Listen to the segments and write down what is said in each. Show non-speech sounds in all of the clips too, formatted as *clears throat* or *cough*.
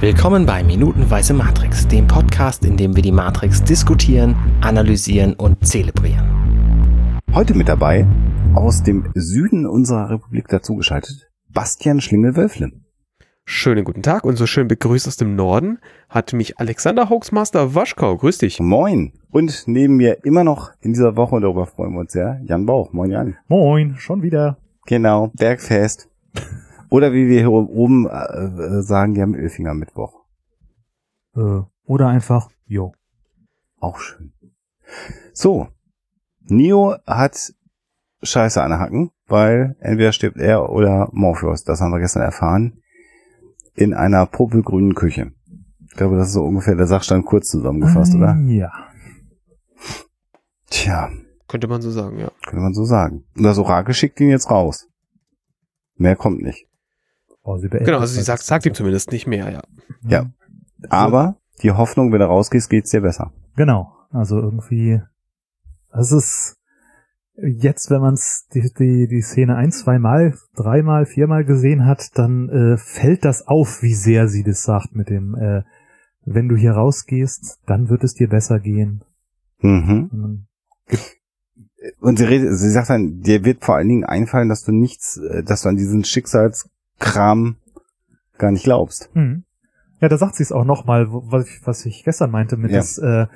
Willkommen bei Minutenweise Matrix, dem Podcast, in dem wir die Matrix diskutieren, analysieren und zelebrieren. Heute mit dabei, aus dem Süden unserer Republik dazugeschaltet, Bastian Schlingel-Wölfle. Schönen guten Tag und so schön begrüßt aus dem Norden hat mich Alexander Hoaxmaster Waschkau. Grüß dich. Moin. Und neben mir immer noch in dieser Woche, und darüber freuen wir uns sehr, Jan Bauch. Moin Jan. Moin, schon wieder. Genau, Bergfest. Oder wie wir hier oben äh, sagen, die haben Ölfinger Mittwoch. Äh, oder einfach, jo. Auch schön. So. Neo hat Scheiße an Hacken, weil entweder stirbt er oder Morpheus. Das haben wir gestern erfahren. In einer popelgrünen Küche. Ich glaube, das ist so ungefähr der Sachstand kurz zusammengefasst, oder? Ja. Tja, Könnte man so sagen, ja. könnte man so sagen. Und das Orakel schickt ihn jetzt raus. Mehr kommt nicht. Oh, sie beendet Genau, also sie das. sagt, sagt ihm zumindest nicht mehr, ja. Ja. Aber die Hoffnung, wenn du rausgehst, geht's dir besser. Genau. Also irgendwie, das ist jetzt, wenn man die, die, die Szene ein, zweimal, dreimal, viermal gesehen hat, dann äh, fällt das auf, wie sehr sie das sagt mit dem, äh, wenn du hier rausgehst, dann wird es dir besser gehen. Mhm. Und sie redet, sie sagt dann, dir wird vor allen Dingen einfallen, dass du nichts, äh, dass du an diesen Schicksalskram gar nicht glaubst. Hm. Ja, da sagt sie es auch nochmal, was ich, was ich gestern meinte mit Ja. das, äh,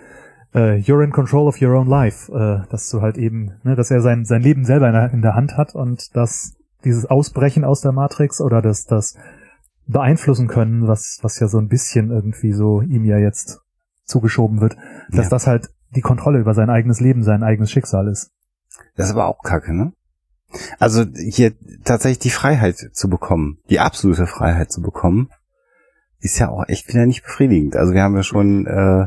äh, you're in control of your own life, äh, dass du halt eben, ne, dass er sein, sein Leben selber in der, in der Hand hat und dass dieses Ausbrechen aus der Matrix oder das, das beeinflussen können, was, was ja so ein bisschen irgendwie so ihm ja jetzt zugeschoben wird, dass Ja. das halt die Kontrolle über sein eigenes Leben, sein eigenes Schicksal ist. Das ist aber auch kacke, ne? Also hier tatsächlich die Freiheit zu bekommen, die absolute Freiheit zu bekommen, ist ja auch echt wieder nicht befriedigend. Also wir haben ja schon äh,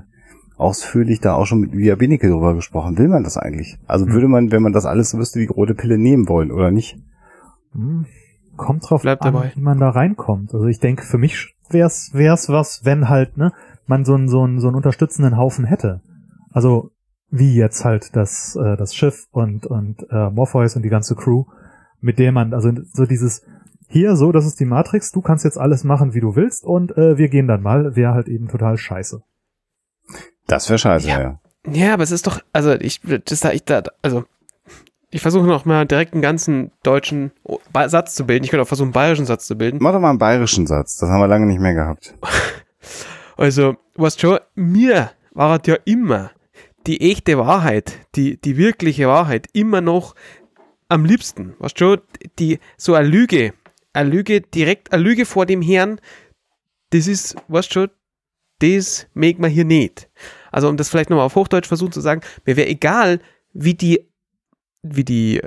ausführlich da auch schon mit Lydia Benecke drüber gesprochen. Will man das eigentlich? Also Hm. würde man, wenn man das alles wüsste, die rote Pille nehmen wollen oder nicht? Hm, Kommt drauf Bleibt an, dabei. wie man da reinkommt. Also ich denke, für mich wär's, wär's was, wenn halt, ne, man so einen, so einen, so einen unterstützenden Haufen hätte. Also, wie jetzt halt das, äh, das Schiff und, und äh, Morpheus und die ganze Crew, mit der man, also so dieses, hier, so, das ist die Matrix, du kannst jetzt alles machen, wie du willst und äh, wir gehen dann mal, wäre halt eben total scheiße. Das wäre scheiße, ja. Ja. Ja, aber es ist doch, also ich, das da, ich da, also ich versuche noch mal direkt einen ganzen deutschen Satz zu bilden. Ich könnte auch versuchen, einen bayerischen Satz zu bilden. Mach doch mal einen bayerischen Satz. Das haben wir lange nicht mehr gehabt. *laughs* Also, was schon, mir war ja immer die echte Wahrheit, die, die wirkliche Wahrheit immer noch am liebsten. Was schon, die, so eine Lüge, eine Lüge direkt, eine Lüge vor dem Herrn, das ist, was schon, das mag man hier nicht. Also, um das vielleicht nochmal auf Hochdeutsch versuchen zu sagen, mir wäre egal, wie die, wie die,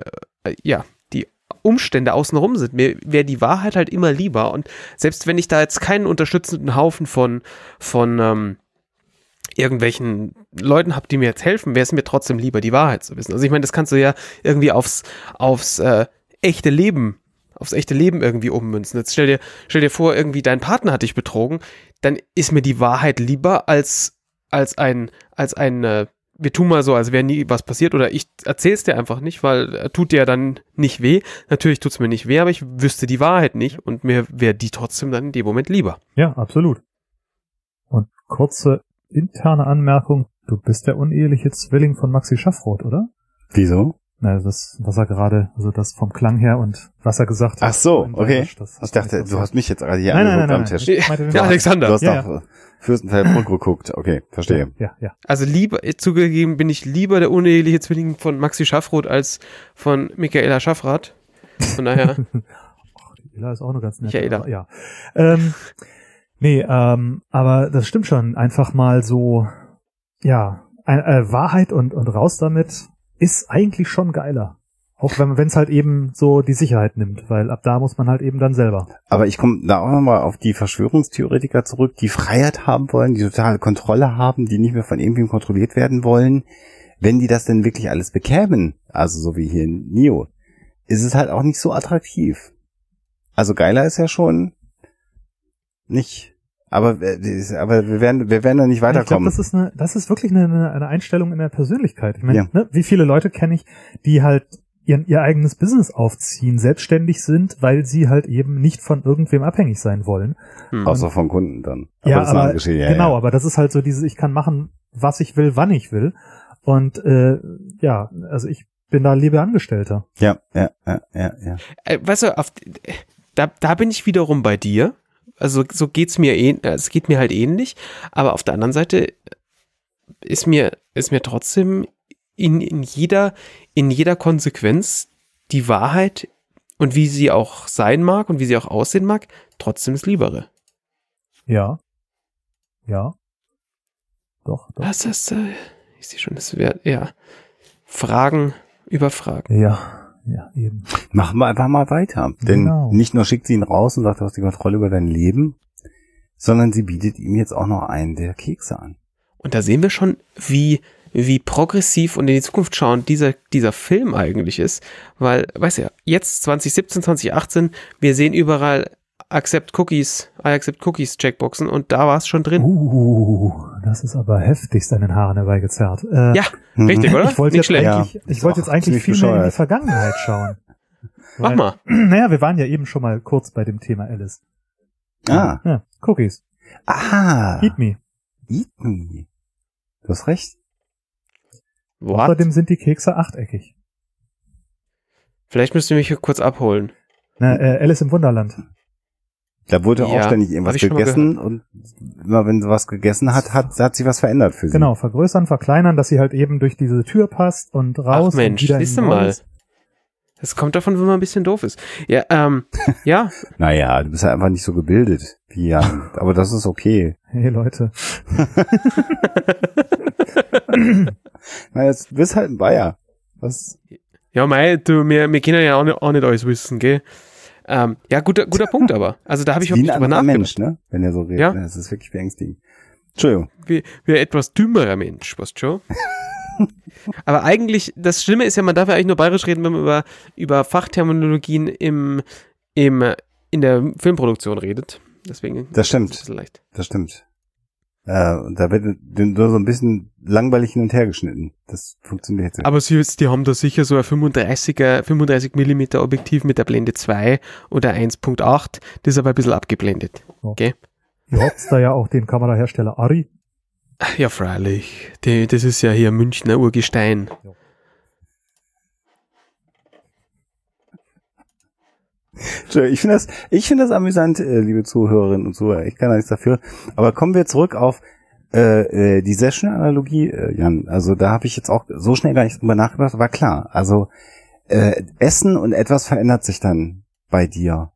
äh, ja, die Umstände außenrum sind. Mir wäre die Wahrheit halt immer lieber. Und selbst wenn ich da jetzt keinen unterstützenden Haufen von, von ähm, irgendwelchen Leuten habe, die mir jetzt helfen, wäre es mir trotzdem lieber, die Wahrheit zu wissen. Also ich meine, das kannst du ja irgendwie aufs, aufs äh, echte Leben, aufs echte Leben irgendwie ummünzen. Jetzt stell dir, stell dir vor, irgendwie dein Partner hat dich betrogen, dann ist mir die Wahrheit lieber als, als ein, als ein, äh, wir tun mal so, als wäre nie was passiert oder ich erzähl's dir einfach nicht, weil äh, tut dir dann nicht weh. Natürlich tut's mir nicht weh, aber ich wüsste die Wahrheit nicht und mir wäre die trotzdem dann in dem Moment lieber. Ja, absolut. Und kurze interne Anmerkung, du bist der uneheliche Zwilling von Maxi Schaffroth, oder? Wieso? Na, das, was er gerade, also das vom Klang her und was er gesagt hat. Ach so, okay. Das Ich hast dachte, nicht du hast mich jetzt gerade hier Nein, nein, nein, am nein, Tisch. nein. Ich meinte Ja. Alexander. Du hast Ja, auf Fürstenfeldbruck geguckt. Okay, verstehe. Ja, ja. Also lieber, zugegeben bin ich lieber der uneheliche Zwilling von Maxi Schaffroth als von Michaela Schaffrath. Von daher, *laughs* Ach, die ist auch eine ganz nette. Michaela. aber Ja. Ähm, nee, ähm, aber das stimmt schon. Einfach mal so, ja, ein, äh, Wahrheit und, und raus damit ist eigentlich schon geiler. Auch wenn es halt eben so die Sicherheit nimmt, weil ab da muss man halt eben dann selber. Aber ich komme da auch nochmal auf die Verschwörungstheoretiker zurück, die Freiheit haben wollen, die totale Kontrolle haben, die nicht mehr von irgendwem kontrolliert werden wollen. Wenn die das denn wirklich alles bekämen, also so wie hier in Nio, ist es halt auch nicht so attraktiv. Also geiler ist ja schon nicht. Aber, äh, aber wir werden, wir werden da nicht Ich glaube, weiterkommen. das ist eine, das ist wirklich eine, eine Einstellung in der Persönlichkeit. Ich meine, Ja. ne, wie viele Leute kenne ich, die halt ihr, ihr eigenes Business aufziehen, selbstständig sind, weil sie halt eben nicht von irgendwem abhängig sein wollen. Hm. Außer von Kunden dann. ja, aber andere Geschichte. Ja, genau, ja. aber das ist halt so dieses, ich kann machen, was ich will, wann ich will. Und äh, ja, also ich bin da lieber Angestellter. Ja, ja, ja, ja, ja. Äh, weißt du, auf, da, da bin ich wiederum bei dir. Also so geht's mir ähn, äh, es geht mir halt ähnlich, aber auf der anderen Seite ist mir ist mir trotzdem in, in jeder in jeder Konsequenz die Wahrheit und wie sie auch sein mag und wie sie auch aussehen mag, trotzdem das Liebere. Ja. Ja. Doch, doch. Was ist äh, ich sehe schon, das wäre ja Fragen über Fragen. Ja, ja, eben. Machen wir einfach mal weiter. Denn Genau. nicht nur schickt sie ihn raus und sagt, du hast die Kontrolle über dein Leben, sondern sie bietet ihm jetzt auch noch einen der Kekse an. Und da sehen wir schon, wie, wie progressiv und in die Zukunft schauend dieser, dieser Film eigentlich ist. Weil, weißt du ja, jetzt 2017, 2018, wir sehen überall Accept Cookies, I Accept Cookies Checkboxen und da war es schon drin. Uh, das ist aber heftigst an den Haaren herbeigezerrt. Äh, Ja, richtig, oder? Ich wollte jetzt Ja, ich wollte jetzt eigentlich viel mehr in die bescheuert. Vergangenheit schauen. Mach Weil- mal. *clears throat* Naja, wir waren ja eben schon mal kurz bei dem Thema Alice. Ah, Ja, Cookies. ah, Eat me. eat me. Du hast recht. What? Außerdem sind die Kekse achteckig. Vielleicht müsst ihr mich hier kurz abholen. Na, äh, Alice im Wunderland. Da wurde auch Ja, ständig hab irgendwas gegessen und immer wenn sie was gegessen hat, hat, hat sich was verändert für sie. Genau, vergrößern, verkleinern, dass sie halt eben durch diese Tür passt und raus Ach Mensch, und wieder siehst du mal. Das kommt davon, wenn man ein bisschen doof ist. Ja, ähm, *laughs* ja, Naja, du bist ja einfach nicht so gebildet wie Jan. *laughs* Aber das ist okay. Hey Leute. *laughs* Na, jetzt, du bist halt ein Bayer. Was? Ja, mei, du, wir, wir können ja auch nicht, auch nicht alles wissen, gell? Ähm, ja, guter, guter Punkt aber. Also da habe ich wirklich ein drüber nachgedacht. Mensch, ne? Wenn er so redet. Ja. Das ist wirklich beängstigend. Entschuldigung. Wie, wie ein etwas dümmerer Mensch, du schon? *laughs* aber eigentlich, das Schlimme ist ja, man darf ja eigentlich nur bayerisch reden, wenn man über, über Fachterminologien im, im, in der Filmproduktion redet. Deswegen Das stimmt. leicht. Das stimmt. Äh, und da wird nur so ein bisschen langweilig hin und her geschnitten. Das funktioniert jetzt nicht. Aber sie, die haben da sicher so ein 35er, 35 mm Objektiv mit der Blende 2 oder 1.8, das ist aber ein bisschen abgeblendet. Oh. Okay? Ihr habt da ja auch den Kamerahersteller Ari. Ja, freilich. Die, das ist ja hier Münchner Urgestein. Entschuldigung, Ich finde das, ich finde das amüsant, äh, liebe Zuhörerinnen und Zuhörer. Ich kann da nichts dafür. Aber kommen wir zurück auf äh, äh, die Session-Analogie, äh, Jan. Also da habe ich jetzt auch so schnell gar nicht drüber nachgedacht. War klar. Also äh, Essen und etwas verändert sich dann bei dir.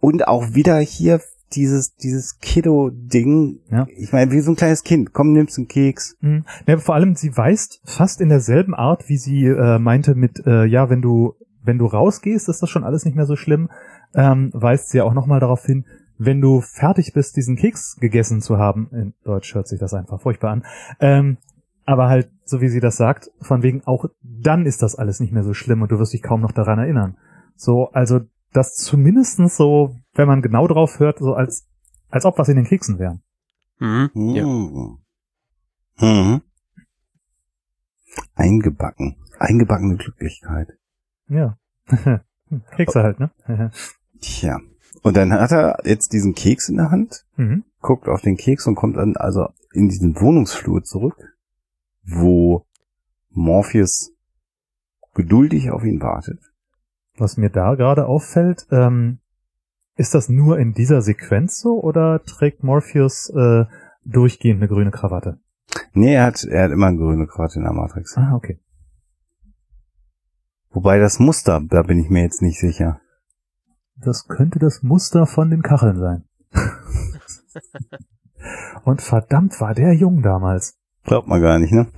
Und auch wieder hier dieses dieses Kiddo-Ding. Ja. Ich meine, wie so ein kleines Kind. Komm, nimmst einen Keks. Hm. Ja, vor allem, sie weist fast in derselben Art, wie sie äh, meinte mit, äh, ja, wenn du, wenn du rausgehst, ist das schon alles nicht mehr so schlimm, ähm, weist sie ja auch nochmal darauf hin, wenn du fertig bist, diesen Keks gegessen zu haben, in Deutsch hört sich das einfach furchtbar an, ähm, aber halt, so wie sie das sagt, von wegen auch dann ist das alles nicht mehr so schlimm und du wirst dich kaum noch daran erinnern. So, also das zumindestens so, wenn man genau drauf hört, so als, als ob was in den Keksen wären. Mhm. Ja. Mhm. Mhm. Eingebacken. Eingebackene Glücklichkeit. Ja. *laughs* Kekse halt, ne? Tja. Und dann hat er jetzt diesen Keks in der Hand, mhm. guckt auf den Keks und kommt dann also in diesen Wohnungsflur zurück, wo Morpheus geduldig auf ihn wartet. Was mir da gerade auffällt, ähm, ist das nur in dieser Sequenz so oder trägt Morpheus äh, durchgehend eine grüne Krawatte? Nee, er hat, er hat immer eine grüne Krawatte in der Matrix. Ah, okay. Wobei das Muster, da bin ich mir jetzt nicht sicher. Das könnte das Muster von den Kacheln sein. *laughs* Und verdammt war der jung damals. Glaubt man gar nicht, ne?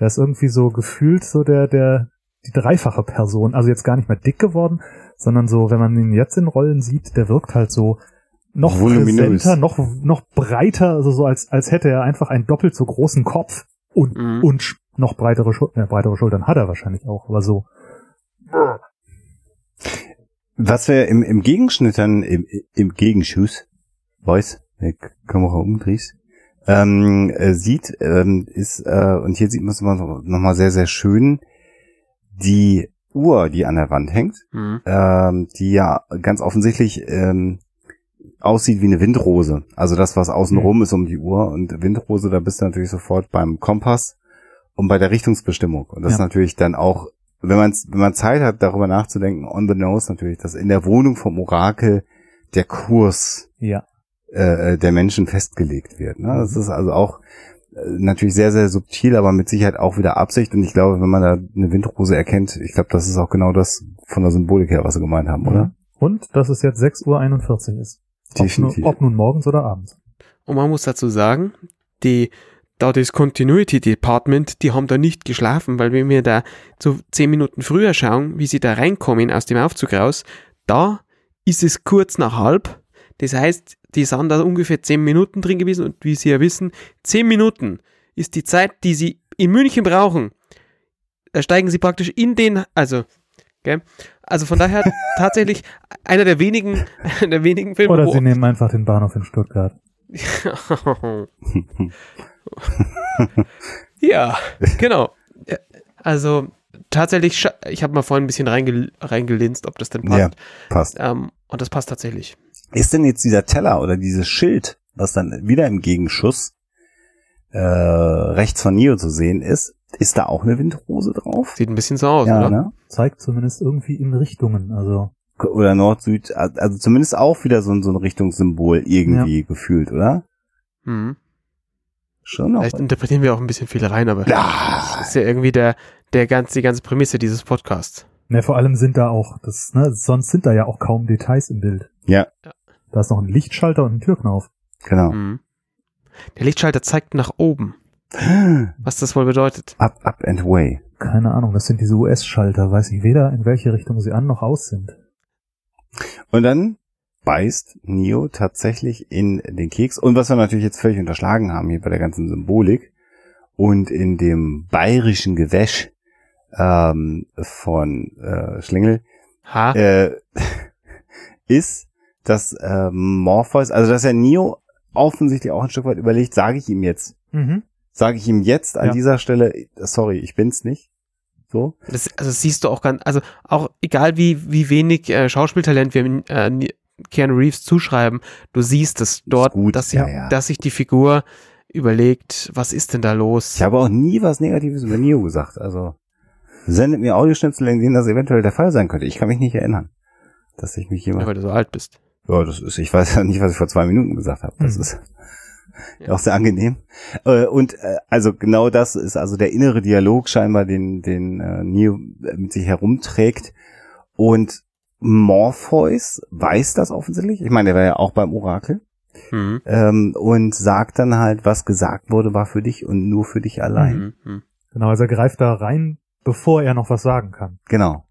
Der ist irgendwie so gefühlt so der, der, die dreifache Person. Also jetzt gar nicht mehr dick geworden, sondern so, wenn man ihn jetzt in Rollen sieht, der wirkt halt so noch Voluminös. präsenter, noch, noch breiter, also so als, als hätte er einfach einen doppelt so großen Kopf und, Mhm. und noch breitere Schultern. Ja, breitere Schultern hat er wahrscheinlich auch, aber so. Was wir im, im Gegenschnitt dann, im, im Gegenschuss, weiß, der Kamera umdrehst, ähm, äh, sieht, ähm, ist, äh, und hier sieht man es immer noch mal sehr, sehr schön, die Uhr, die an der Wand hängt, Mhm. ähm, die ja ganz offensichtlich ähm, aussieht wie eine Windrose. Also das, was außenrum ist um die Uhr. Und Windrose, da bist du natürlich sofort beim Kompass und bei der Richtungsbestimmung. Und das Ja. ist natürlich dann auch, wenn man wenn man Zeit hat, darüber nachzudenken, on the nose natürlich, dass in der Wohnung vom Orakel der Kurs Ja. äh, der Menschen festgelegt wird. Ne? Das ist also auch äh, natürlich sehr, sehr subtil, aber mit Sicherheit auch wieder Absicht. Und ich glaube, wenn man da eine Windrose erkennt, ich glaube, das ist auch genau das von der Symbolik her, was sie gemeint haben, oder? Und dass es jetzt 6.41 Uhr ist. Ob, nur, ob nun morgens oder abends. Und man muss dazu sagen, die, da das Continuity Department, die haben da nicht geschlafen, weil wenn wir da so zehn Minuten früher schauen, wie sie da reinkommen aus dem Aufzug raus, da ist es kurz nach halb. Das heißt, die sind da ungefähr zehn Minuten drin gewesen und wie Sie ja wissen, zehn Minuten ist die Zeit, die Sie in München brauchen. Da steigen Sie praktisch in den, also, gell? Also von daher *laughs* tatsächlich einer der wenigen, *laughs* der wenigen Filme, Oder sie nehmen einfach den Bahnhof in Stuttgart. *laughs* ja, genau. Also tatsächlich, ich habe mal vorhin ein bisschen reingel reingelinst, ob das denn passt. Ja, passt. Ähm, und das passt tatsächlich. Ist denn jetzt dieser Teller oder dieses Schild, was dann wieder im Gegenschuss äh, rechts von Neo zu sehen ist, ist da auch eine Windrose drauf? Sieht ein bisschen so aus, ja, oder? ne? Zeigt zumindest irgendwie in Richtungen. Also Oder Nord, Süd, also zumindest auch wieder so ein, so ein Richtungssymbol irgendwie gefühlt, oder? Mhm. Schon noch. Vielleicht interpretieren wir auch ein bisschen viel rein, aber Ja. das ist ja irgendwie der, der ganz, die ganze Prämisse dieses Podcasts. Ne, vor allem sind da auch, das, ne, sonst sind da ja auch kaum Details im Bild. Ja. Da ist noch ein Lichtschalter und ein Türknauf. Genau. Mhm. Der Lichtschalter zeigt nach oben, was das wohl bedeutet. Up, up and way. Keine Ahnung, das sind diese US-Schalter, weiß ich weder in welche Richtung sie an noch aus sind. Und dann beißt Neo tatsächlich in den Keks. Und was wir natürlich jetzt völlig unterschlagen haben hier bei der ganzen Symbolik und in dem bayerischen Gewäsch ähm, von äh, Schlingel, Ha? äh, *laughs* ist, dass äh, Morpheus, also dass er Neo offensichtlich auch ein Stück weit überlegt, sage ich ihm jetzt. Mhm. Sage ich ihm jetzt an Ja. dieser Stelle, sorry, ich bin's nicht. So. Das, also das siehst du auch ganz, also auch egal wie, wie wenig äh, Schauspieltalent wir äh, Keanu Reeves zuschreiben, du siehst es dort, gut, dass, ja, sie, ja. dass sich die Figur überlegt, was ist denn da los? Ich habe auch nie was Negatives über Neo gesagt. Also sendet mir Audioschnipsel, in denen das eventuell der Fall sein könnte. Ich kann mich nicht erinnern, dass ich mich Ja, jemand. weil du so alt bist. Ja, das ist. Ich weiß ja nicht, was ich vor zwei Minuten gesagt habe. Das Mhm. ist Ja. auch sehr angenehm. Äh, Und äh, also genau das ist also der innere Dialog scheinbar, den den äh, Neo mit sich herumträgt. Und Morpheus weiß das offensichtlich. Ich meine, der war ja auch beim Orakel. Mhm. Ähm, und sagt dann halt, was gesagt wurde, war für dich und nur für dich allein. Mhm. Mhm. Genau, also er greift da rein, bevor er noch was sagen kann. Genau.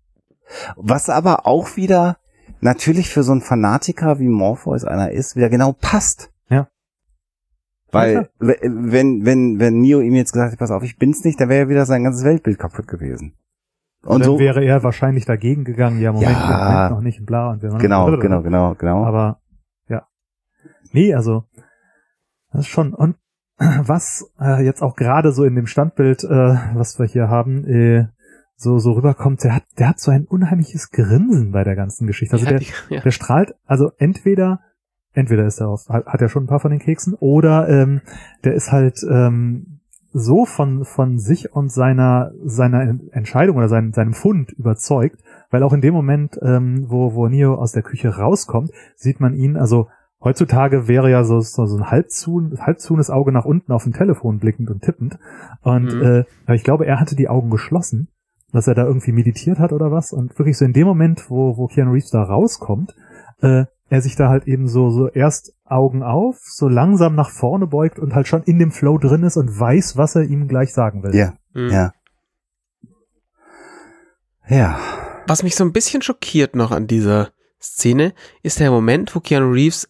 Was aber auch wieder natürlich für so einen Fanatiker wie Morpheus einer ist, wieder genau passt. Ja. Weil, wenn, wenn, wenn Neo ihm jetzt gesagt hätte, pass auf, ich bin's nicht, dann wäre ja wieder sein ganzes Weltbild kaputt gewesen. Und dann so, wäre er wahrscheinlich dagegen gegangen, ja, Moment, Ja. ja. Moment noch nicht und bla und wir genau, genau, genau, genau. Aber ja. Nee, also das ist schon und *clears throat* was äh, jetzt auch gerade so in dem Standbild, äh, was wir hier haben, äh, so so rüberkommt, der hat der hat so ein unheimliches Grinsen bei der ganzen Geschichte. Also ja, der die, ja. der strahlt, also entweder entweder ist er auf, hat hat er schon ein paar von den Keksen oder ähm, der ist halt ähm, so von von sich und seiner seiner Entscheidung oder seinem seinem Fund überzeugt, weil auch in dem Moment, ähm, wo wo Neo aus der Küche rauskommt, sieht man ihn, also heutzutage wäre ja so so, so ein halb zu halb zunes Auge nach unten auf dem Telefon blickend und tippend und Mhm. äh, aber ich glaube, er hatte die Augen geschlossen, dass er da irgendwie meditiert hat oder was und wirklich so in dem Moment, wo wo Keanu Reeves da rauskommt, äh, er sich da halt eben so, so erst Augen auf, so langsam nach vorne beugt und halt schon in dem Flow drin ist und weiß, was er ihm gleich sagen will. ja, Mhm. ja. Ja. Was mich so ein bisschen schockiert noch an dieser Szene, ist der Moment, wo Keanu Reeves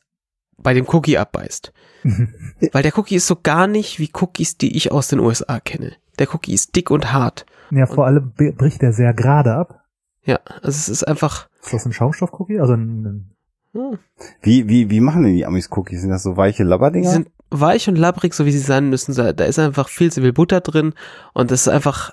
bei dem Cookie abbeißt. *laughs* Weil der Cookie ist so gar nicht wie Cookies, die ich aus den USA kenne. Der Cookie ist dick und hart. ja, vor allem be- bricht er sehr gerade ab. Ja, also es ist einfach. Ist das ein Schaumstoff-Cookie? Also ein, ein Hm, Wie, wie, wie machen denn die Amis Cookies? Sind das so weiche die Labberdinger? sind weich und labbrig, so wie sie sein müssen. Da ist einfach viel zu viel Butter drin und das ist einfach.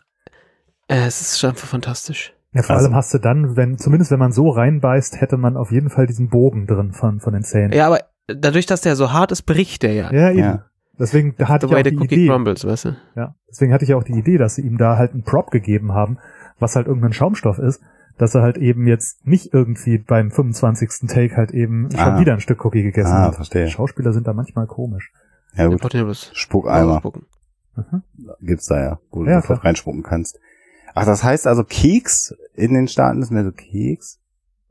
Äh, es ist einfach fantastisch. Ja, vor Also- allem hast du dann, wenn, zumindest wenn man so reinbeißt, hätte man auf jeden Fall diesen Bogen drin von, von den Zähnen. Ja, aber dadurch, dass der so hart ist, bricht der ja. Ja, eben. Ja. Deswegen hatte The ich auch die cookie Idee. crumbles, weißt du? Ja, deswegen hatte ich auch die Idee, dass sie ihm da halt einen Prop gegeben haben, was halt irgendein Schaumstoff ist, dass er halt eben jetzt nicht irgendwie beim 25. Take halt eben schon Ah. wieder ein Stück Cookie gegessen Ah, hat. verstehe. Schauspieler sind da manchmal komisch. Ja gut. Spuckeimer. Mhm. gibt's da ja, wo du Ja, sofort reinspucken kannst. Ach, das heißt also Keks in den Staaten ist mehr so Keks?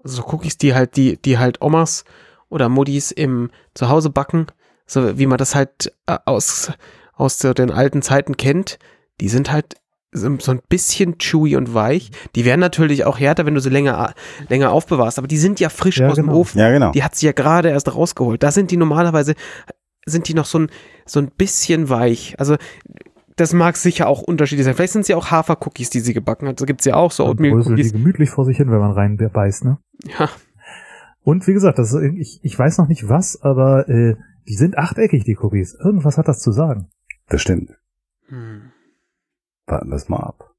Also so Cookies, die halt, die, die halt Omas oder Muddis im Zuhause backen, so wie man das halt äh, aus, aus so den alten Zeiten kennt, die sind halt so so ein bisschen chewy und weich. Die werden natürlich auch härter, wenn du sie länger, länger aufbewahrst, aber die sind ja frisch Ja, aus dem genau. Ofen. Ja, genau. Die hat sie ja gerade erst rausgeholt. Da sind die normalerweise, sind die noch so ein, so ein bisschen weich. Also, das mag sicher auch unterschiedlich sein. Vielleicht sind sie auch Hafercookies, die sie gebacken hat. So gibt's ja auch so bröseln die Oatmeal-Cookies. gemütlich vor sich hin, wenn man reinbeißt, ne? Ja, Und wie gesagt, das ist, ich, ich weiß noch nicht was, aber äh, die sind achteckig, die Cookies. Irgendwas hat das zu sagen. Bestimmt. hm. Warten wir es mal ab.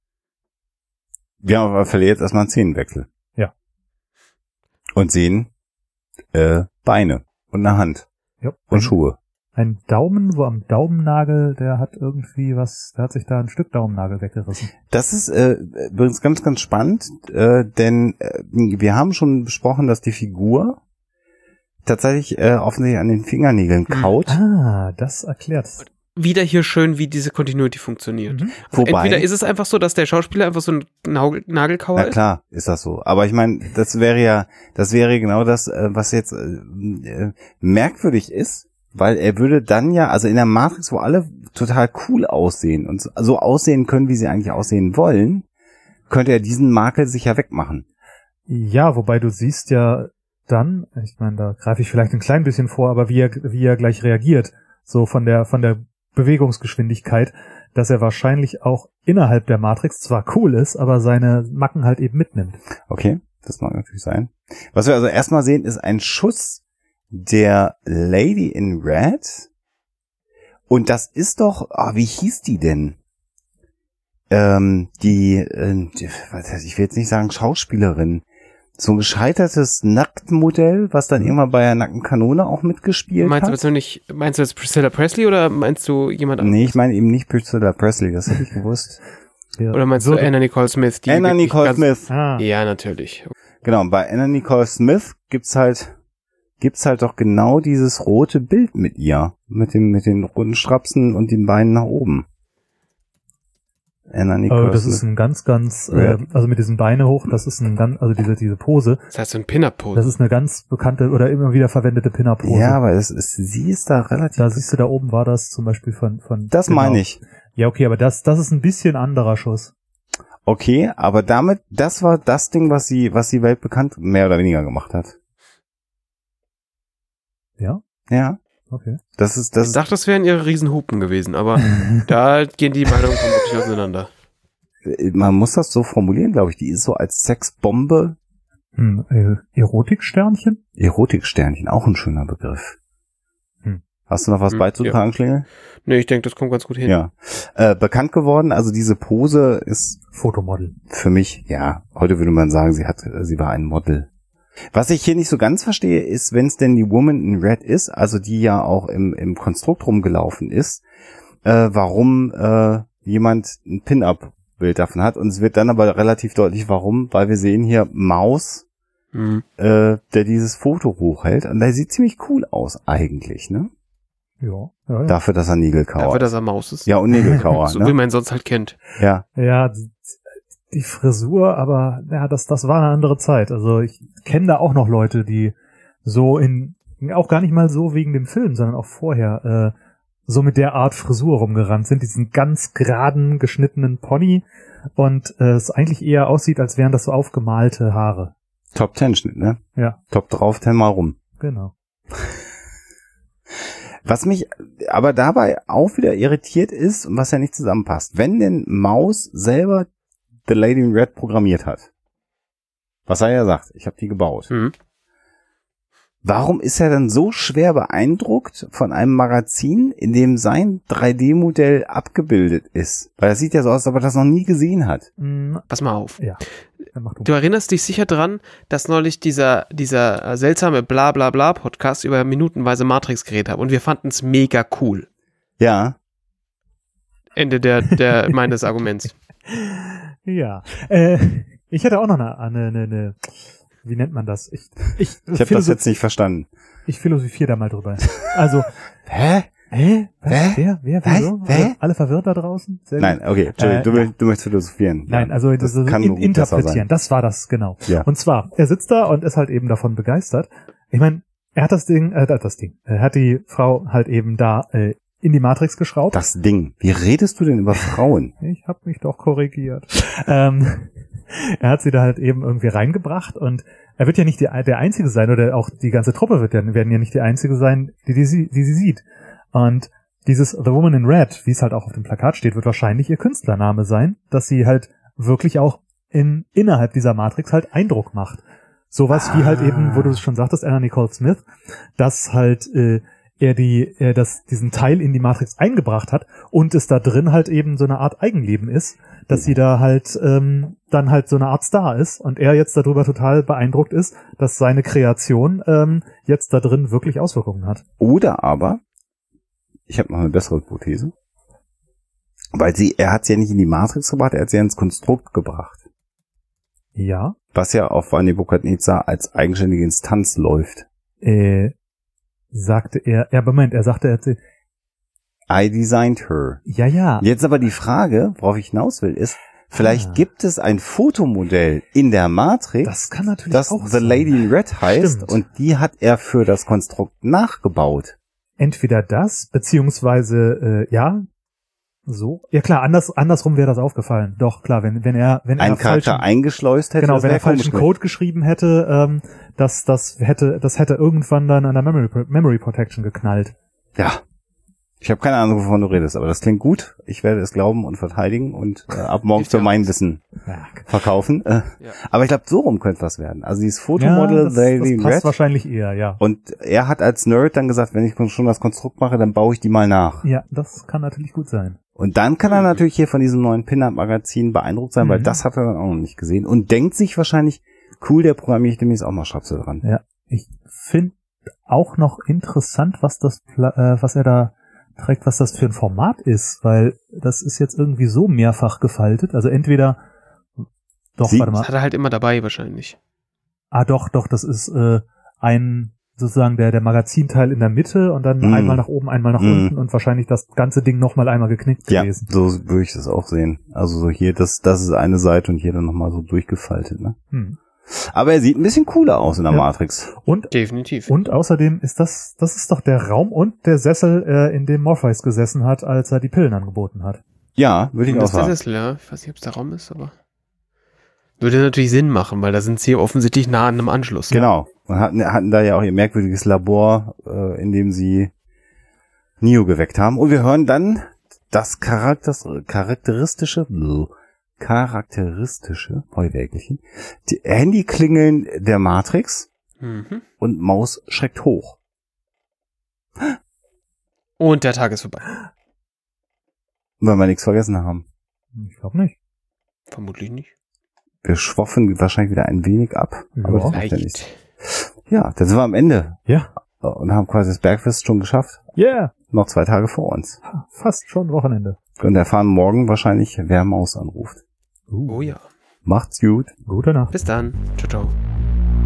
Wir haben aber verlieren jetzt erstmal einen Zähnenwechsel. Ja. Und sehen äh, Beine und eine Hand Ja. und Schuhe. Ein Daumen, wo am Daumennagel, der hat irgendwie was, der hat sich da ein Stück Daumennagel weggerissen. Das ist äh, übrigens ganz, ganz spannend, äh, denn äh, wir haben schon besprochen, dass die Figur tatsächlich äh, offensichtlich an den Fingernägeln Hm. kaut. Ah, das erklärt's. Wieder hier schön, wie diese Continuity funktioniert. Mhm. Also Wobei- entweder ist es einfach so, dass der Schauspieler einfach so ein Nagel Nagelkauer Na ist. klar, ist das so. Aber ich meine, das wäre ja, das wäre genau das, äh, was jetzt äh, äh, merkwürdig ist, weil er würde dann ja, also in der Matrix, wo alle total cool aussehen und so- so aussehen können, wie sie eigentlich aussehen wollen, könnte er diesen Makel sicher wegmachen. Ja, wobei du siehst ja dann, ich meine, da greife ich vielleicht ein klein bisschen vor, aber wie er, wie er gleich reagiert, so von der, von der Bewegungsgeschwindigkeit, dass er wahrscheinlich auch innerhalb der Matrix zwar cool ist, aber seine Macken halt eben mitnimmt. Okay, das mag natürlich sein. Was wir also erstmal sehen, ist ein Schuss der Lady in Red. Und das ist doch, ah, wie hieß die denn? Ähm, die, äh, die, ich will jetzt nicht sagen Schauspielerin. So ein gescheitertes Nacktmodell, was dann irgendwann bei der nackten Kanone auch mitgespielt Meinst du hat. jetzt nicht, meinst du jetzt Priscilla Presley oder meinst du jemand anderes? Nee, ich meine eben nicht Priscilla Presley, das hätte ich gewusst. Ja. Oder meinst so, du Anna Nicole Smith? Die Anna Nicole ganz- Smith. Ah, Ja, natürlich. Genau, bei Anna Nicole Smith gibt's halt, gibt's halt doch genau dieses rote Bild mit ihr. Mit dem, mit den roten Strapsen und den Beinen nach oben. Anna Nicole aber das ist ein ganz, ganz, Ja. äh, also mit diesen Beine hoch, das ist ein ganz, also diese, diese Pose, Das heißt ein Pin-Up-Pose. das ist eine ganz bekannte oder immer wieder verwendete Pin-Up-Pose. ja, aber es ist, sie ist da relativ. Da siehst du, da oben war das zum Beispiel von, von. das genau. meine ich. Ja, okay, aber das, das ist ein bisschen anderer Schuss. Okay, aber damit, das war das Ding, was sie, was sie weltbekannt mehr oder weniger gemacht hat. Ja, Ja, okay. das ist, das ich ist, dachte, das wären ihre Riesenhupen gewesen, aber *laughs* da gehen die Meinungen vermutlich auseinander. man muss das so formulieren, glaube ich. Die ist so als Sexbombe, Hm, äh, Erotiksternchen? Erotiksternchen, auch ein schöner Begriff. Hm. Hast du noch was Hm, beizutragen, Schlingel? Nee, ich denke, das kommt ganz gut hin. Ja. Äh, bekannt geworden, also diese Pose ist Fotomodel. für mich, ja, heute würde man sagen, sie hat, sie war ein Model. Was ich hier nicht so ganz verstehe, ist, wenn es denn die Woman in Red ist, also die ja auch im, im Konstrukt rumgelaufen ist, äh, warum äh, jemand ein Pin-Up-Bild davon hat. Und es wird dann aber relativ deutlich, warum, weil wir sehen hier Maus, Hm. äh, der dieses Foto hochhält. Und der sieht ziemlich cool aus eigentlich, ne? Ja, ja, ja. Dafür, dass er Nägelkauer Dafür, ist. dass er Maus ist. Ja, und Nägelkauer, *laughs* so wie ne? man sonst halt kennt. Ja. Ja, die, Frisur, aber ja, das, das war eine andere Zeit. Also ich kenne da auch noch Leute, die so in, auch gar nicht mal so wegen dem Film, sondern auch vorher, äh, so mit der Art Frisur rumgerannt sind, diesen ganz geraden, geschnittenen Pony und äh, es eigentlich eher aussieht, als wären das so aufgemalte Haare. Top Ten Schnitt, ne? Ja. Top drauf, Ten mal rum. Genau. Was mich aber dabei auch wieder irritiert ist und was ja nicht zusammenpasst, wenn denn Maus selber The Lady in Red programmiert hat, was er ja sagt, ich habe die gebaut, Hm. warum ist er dann so schwer beeindruckt von einem Magazin, in dem sein 3D-Modell abgebildet ist? Weil das sieht ja so aus, als ob er das noch nie gesehen hat. Mm, Pass mal auf. ja. Du erinnerst dich sicher dran, dass neulich dieser, dieser äh, seltsame Bla-Bla-Bla-Podcast über minutenweise Matrix geredet hat und wir fanden es mega cool. Ja, Ende der, der meines Arguments. *laughs* Ja. Äh, ich hätte auch noch eine, eine, eine, eine wie nennt man das? Ich, ich, ich habe das jetzt nicht verstanden. ich philosophiere da mal drüber. Also, *laughs* Hä? hä? Was? Hä? Wer? Wer? Wieso? Hä? Alle, verwirrt da draußen? Sehr. Nein, okay, Entschuldigung, Äh, du, ja. will- du möchtest philosophieren. Nein, also das, das kann in, interpretieren. Das war das, genau. Ja. Und zwar, er sitzt da und ist halt eben davon begeistert. Ich meine, er hat das Ding, äh, das Ding, er hat die Frau halt eben da äh, in die Matrix geschraubt. Das Ding. Wie redest du denn über Frauen? *laughs* Ich habe mich doch korrigiert. ähm, er hat sie da halt eben irgendwie reingebracht und er wird ja nicht die, der Einzige sein oder auch die ganze Truppe wird ja, werden ja nicht die Einzige sein, die, die, sie, die sie sieht. Und dieses The Woman in Red, wie es halt auch auf dem Plakat steht, wird wahrscheinlich ihr Künstlername sein, dass sie halt wirklich auch in, innerhalb dieser Matrix halt Eindruck macht. Sowas wie halt eben, wo du es schon sagtest, Anna Nicole Smith, dass halt äh, er die, er das, diesen Teil in die Matrix eingebracht hat und es da drin halt eben so eine Art Eigenleben ist, dass sie da halt ähm, dann halt so eine Art Star ist und er jetzt darüber total beeindruckt ist, dass seine Kreation ähm, jetzt da drin wirklich Auswirkungen hat. Oder aber, ich habe noch eine bessere Hypothese, weil sie, er hat sie ja nicht in die Matrix gebracht, er hat sie ja ins Konstrukt gebracht. Ja. Was ja auf Nebukadnezar als eigenständige Instanz läuft. Äh, sagte er, ja, Moment, er sagte, er hat sie, I designed her. ja, ja, Jetzt aber die Frage, worauf ich hinaus will, ist, vielleicht Ah. gibt es ein Fotomodell in der Matrix, das kann natürlich das auch The sein. Lady in Red heißt Stimmt. und die hat er für das Konstrukt nachgebaut. Entweder das, beziehungsweise, äh, ja, so. Ja klar, anders, andersrum wäre das aufgefallen. Doch, klar, wenn, wenn er, wenn Ein er Charakter falschen, eingeschleust hätte, genau, das wenn er falschen Code geschrieben hätte, ähm, das, das hätte, das hätte irgendwann dann an der Memory, Memory Protection geknallt. Ja. Ich habe keine Ahnung, wovon du redest, aber das klingt gut. Ich werde es glauben und verteidigen und äh, ab morgen für ja mein. Wissen Ja, verkaufen. Äh, Ja. Aber ich glaube, so rum könnte was werden. Also dieses ja Fotomodel das, The Lady in das passt Red. wahrscheinlich eher, ja. Und er hat als Nerd dann gesagt, wenn ich schon das Konstrukt mache, dann baue ich die mal nach. Ja, das kann natürlich gut sein. Und dann kann er natürlich hier von diesem neuen Pin-Up-Magazin beeindruckt sein, weil Mhm. das hat er dann auch noch nicht gesehen. Und denkt sich wahrscheinlich, cool, der programmiere ich demnächst auch mal Schrapsel dran. Ja, ich finde auch noch interessant, was das, Pla- äh, was er da trägt, was das für ein Format ist, weil das ist jetzt irgendwie so mehrfach gefaltet. Also entweder, doch, Sie- warte mal, Das hat er halt immer dabei wahrscheinlich. ah doch, doch, das ist äh, ein sozusagen der der Magazinteil in der Mitte und dann Mhm. einmal nach oben, einmal nach Mhm. unten und wahrscheinlich das ganze Ding nochmal einmal geknickt Ja, gewesen. so würde ich das auch sehen. Also so hier, das, das ist eine Seite und hier dann nochmal so durchgefaltet. Ne? Hm. Aber er sieht ein bisschen cooler aus in der Ja. Matrix. Und Definitiv. und außerdem ist das das ist doch der Raum und der Sessel, äh, in dem Morpheus gesessen hat, als er die Pillen angeboten hat. Ja, würde ich Und auch das ist der sagen. Sessel, ja. Ich weiß nicht, ob es der Raum ist, aber. Würde natürlich Sinn machen, weil da sind sie offensichtlich nah an einem Anschluss. Genau. Und hatten, hatten da ja auch ihr merkwürdiges Labor, äh, in dem sie Neo geweckt haben. Und wir hören dann das Charakters, charakteristische, bluh, charakteristische, Heuwägelchen, die Handyklingeln der Matrix Mhm. und Maus schreckt hoch. Und der Tag ist vorbei. Weil wir nichts vergessen haben. Ich glaube nicht. Vermutlich nicht. Wir schwoffen wahrscheinlich wieder ein wenig ab. Ja. Aber das macht ja nichts. Ja, dann sind wir am Ende Ja. und haben quasi das Bergfest schon geschafft. Yeah. Noch zwei Tage vor uns. Fast schon Wochenende. Und erfahren morgen wahrscheinlich, wer Maus anruft. Oh ja. Macht's gut. Gute Nacht. Bis dann. Ciao, ciao.